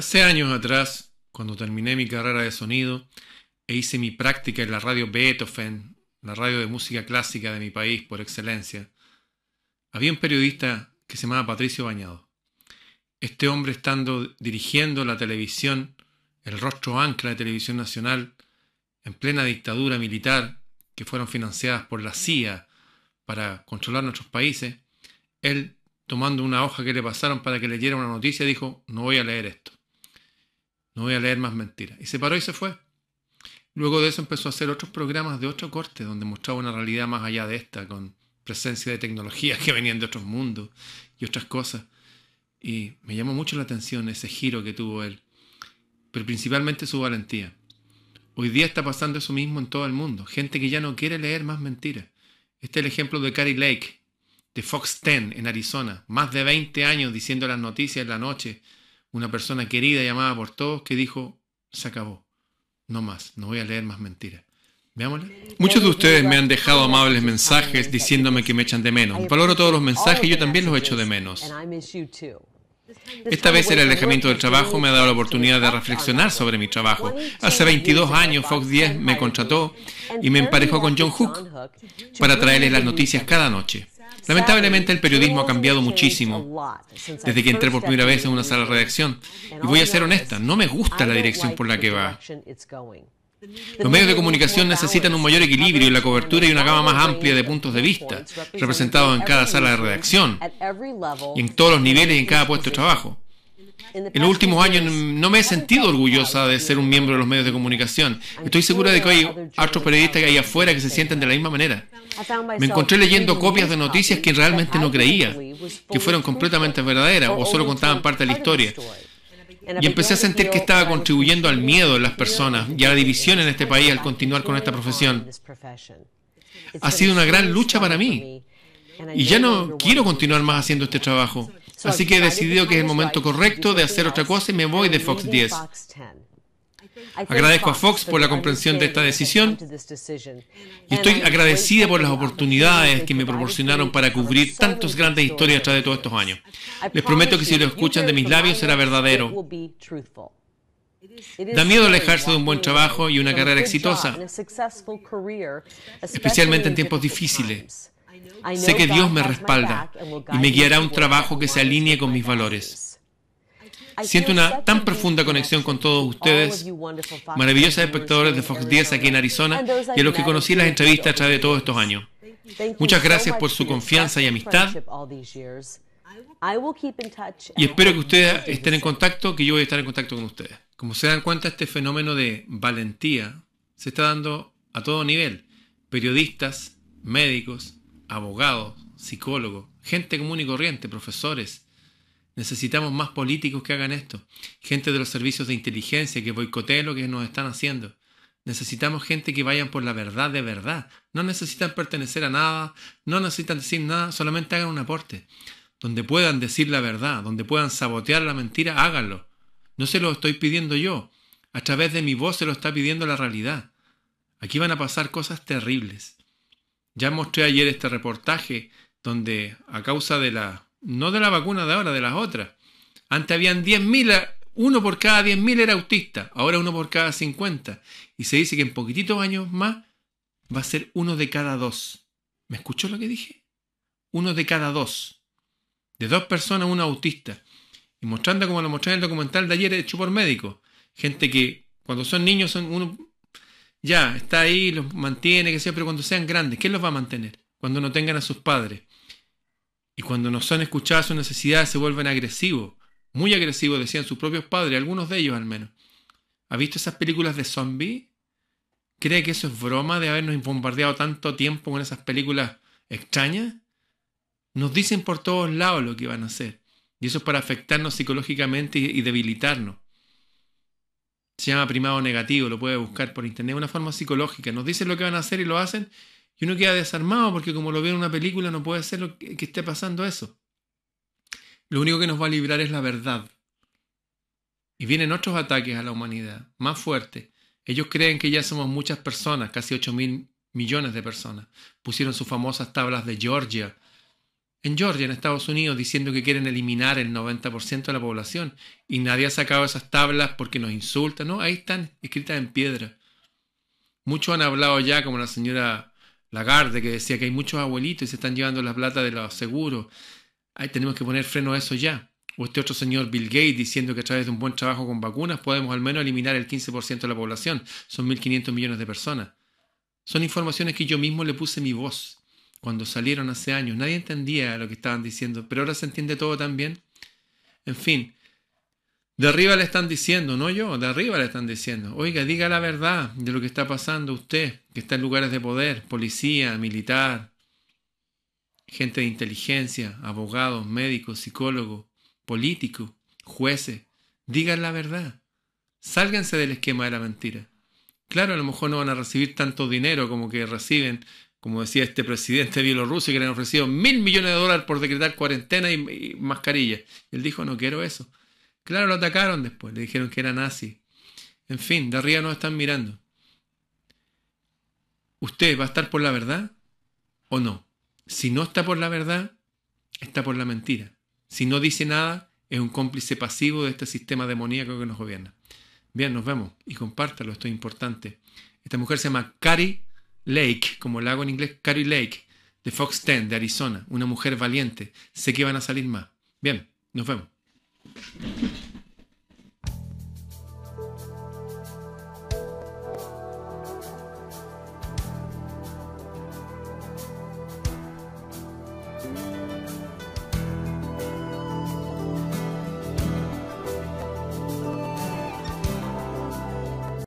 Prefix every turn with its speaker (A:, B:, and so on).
A: Hace años atrás, cuando terminé mi carrera de sonido e hice mi práctica en la radio Beethoven, la radio de música clásica de mi país por excelencia, había un periodista que se llamaba Patricio Bañado. Este hombre estando dirigiendo la televisión, el rostro ancla de televisión nacional, en plena dictadura militar, que fueron financiadas por la CIA para controlar nuestros países, él, tomando una hoja que le pasaron para que leyera una noticia, dijo, no voy a leer esto. No voy a leer más mentiras. Y se paró y se fue. Luego de eso empezó a hacer otros programas de otro corte, donde mostraba una realidad más allá de esta, con presencia de tecnologías que venían de otros mundos y otras cosas. Y me llamó mucho la atención ese giro que tuvo él, pero principalmente su valentía. Hoy día está pasando eso mismo en todo el mundo. Gente que ya no quiere leer más mentiras. Este es el ejemplo de Carrie Lake, de Fox 10 en Arizona. Más de 20 años diciendo las noticias en la noche, una persona querida llamada por todos que dijo, se acabó, no más, no voy a leer más mentiras. Veámosla. Muchos de ustedes me han dejado amables mensajes diciéndome que me echan de menos. Valoro todos los mensajes, yo también los echo de menos. Esta vez el alejamiento del trabajo me ha dado la oportunidad de reflexionar sobre mi trabajo. Hace 22 años Fox 10 me contrató y me emparejó con John Hook para traerles las noticias cada noche. Lamentablemente el periodismo ha cambiado muchísimo desde que entré por primera vez en una sala de redacción. Y voy a ser honesta, no me gusta la dirección por la que va. Los medios de comunicación necesitan un mayor equilibrio en la cobertura y una gama más amplia de puntos de vista, representados en cada sala de redacción, y en todos los niveles y en cada puesto de trabajo. En los últimos años no me he sentido orgullosa de ser un miembro de los medios de comunicación. Estoy segura de que hay otros periodistas que hay afuera que se sienten de la misma manera. Me encontré leyendo copias de noticias que realmente no creía, que fueron completamente verdaderas o solo contaban parte de la historia. Y empecé a sentir que estaba contribuyendo al miedo de las personas y a la división en este país al continuar con esta profesión. Ha sido una gran lucha para mí. Y ya no quiero continuar más haciendo este trabajo. Así que he decidido que es el momento correcto de hacer otra cosa y me voy de Fox 10. Agradezco a Fox por la comprensión de esta decisión y estoy agradecida por las oportunidades que me proporcionaron para cubrir tantas grandes historias a través de todos estos años. Les prometo que si lo escuchan de mis labios será verdadero. Da miedo alejarse de un buen trabajo y una carrera exitosa, especialmente en tiempos difíciles. Sé que Dios me respalda y me guiará a un trabajo que se alinee con mis valores. Siento una tan profunda conexión con todos ustedes, maravillosos espectadores de Fox 10 aquí en Arizona y a los que conocí en las entrevistas a través de todos estos años. Muchas gracias por su confianza y amistad. Y espero que ustedes estén en contacto, que yo voy a estar en contacto con ustedes. Como se dan cuenta, este fenómeno de valentía se está dando a todo nivel. Periodistas, médicos, abogados, psicólogos, gente común y corriente, profesores. Necesitamos más políticos que hagan esto. Gente de los servicios de inteligencia que boicoteen lo que nos están haciendo. Necesitamos gente que vayan por la verdad de verdad. No necesitan pertenecer a nada, no necesitan decir nada, solamente hagan un aporte. Donde puedan decir la verdad, donde puedan sabotear la mentira, háganlo. No se lo estoy pidiendo yo. A través de mi voz se lo está pidiendo la realidad. Aquí van a pasar cosas terribles. Ya mostré ayer este reportaje donde a causa de la, no de la vacuna de ahora, de las otras, antes habían 10.000, uno por cada 10.000 era autista, ahora uno por cada 50. Y se dice que en poquititos años más va a ser uno de cada dos. ¿Me escuchó lo que dije? Uno de cada dos. De dos personas, uno autista. Y mostrando como lo mostré en el documental de ayer hecho por médicos. Gente que cuando son niños son uno ya, está ahí, los mantiene, que sea, pero cuando sean grandes, ¿quién los va a mantener? Cuando no tengan a sus padres. Y cuando no son escuchadas sus necesidades se vuelven agresivos, muy agresivos, decían sus propios padres, algunos de ellos al menos. ¿Ha visto esas películas de zombies? ¿Cree que eso es broma de habernos bombardeado tanto tiempo con esas películas extrañas? Nos dicen por todos lados lo que van a hacer. Y eso es para afectarnos psicológicamente y debilitarnos. Se llama primado negativo, lo puede buscar por internet, una forma psicológica. Nos dicen lo que van a hacer y lo hacen, y uno queda desarmado porque como lo ve en una película no puede ser lo que, que esté pasando eso. Lo único que nos va a librar es la verdad. Y vienen otros ataques a la humanidad, más fuertes. Ellos creen que ya somos muchas personas, casi 8 mil millones de personas. Pusieron sus famosas tablas de Georgia en Georgia, en Estados Unidos, diciendo que quieren eliminar el 90% de la población y nadie ha sacado esas tablas porque nos insultan, ¿no? Ahí están escritas en piedra. Muchos han hablado ya, como la señora Lagarde, que decía que hay muchos abuelitos y se están llevando la plata de los seguros. Ahí tenemos que poner freno a eso ya. O este otro señor Bill Gates diciendo que a través de un buen trabajo con vacunas podemos al menos eliminar el 15% de la población. Son 1.500 millones de personas. Son informaciones que yo mismo le puse mi voz cuando salieron hace años. Nadie entendía lo que estaban diciendo, pero ahora se entiende todo también. En fin, de arriba le están diciendo, no yo, de arriba le están diciendo, oiga, diga la verdad de lo que está pasando usted, que está en lugares de poder, policía, militar, gente de inteligencia, abogados, médicos, psicólogos, políticos, jueces, digan la verdad. Sálganse del esquema de la mentira. Claro, a lo mejor no van a recibir tanto dinero como que reciben como decía este presidente de Bielorrusia, que le han ofrecido mil millones de dólares por decretar cuarentena y, mascarilla. él dijo, no quiero eso. Claro, lo atacaron después, le dijeron que era nazi. En fin, de arriba nos están mirando. ¿Usted va a estar por la verdad o no? Si no está por la verdad, está por la mentira. Si no dice nada, es un cómplice pasivo de este sistema demoníaco que nos gobierna. Bien, nos vemos y compártalo, esto es importante. Esta mujer se llama Cari Lake, como lago en inglés, Carrie Lake, de Fox 10, de Arizona, una mujer valiente. Sé que van a salir más. Bien, nos vemos.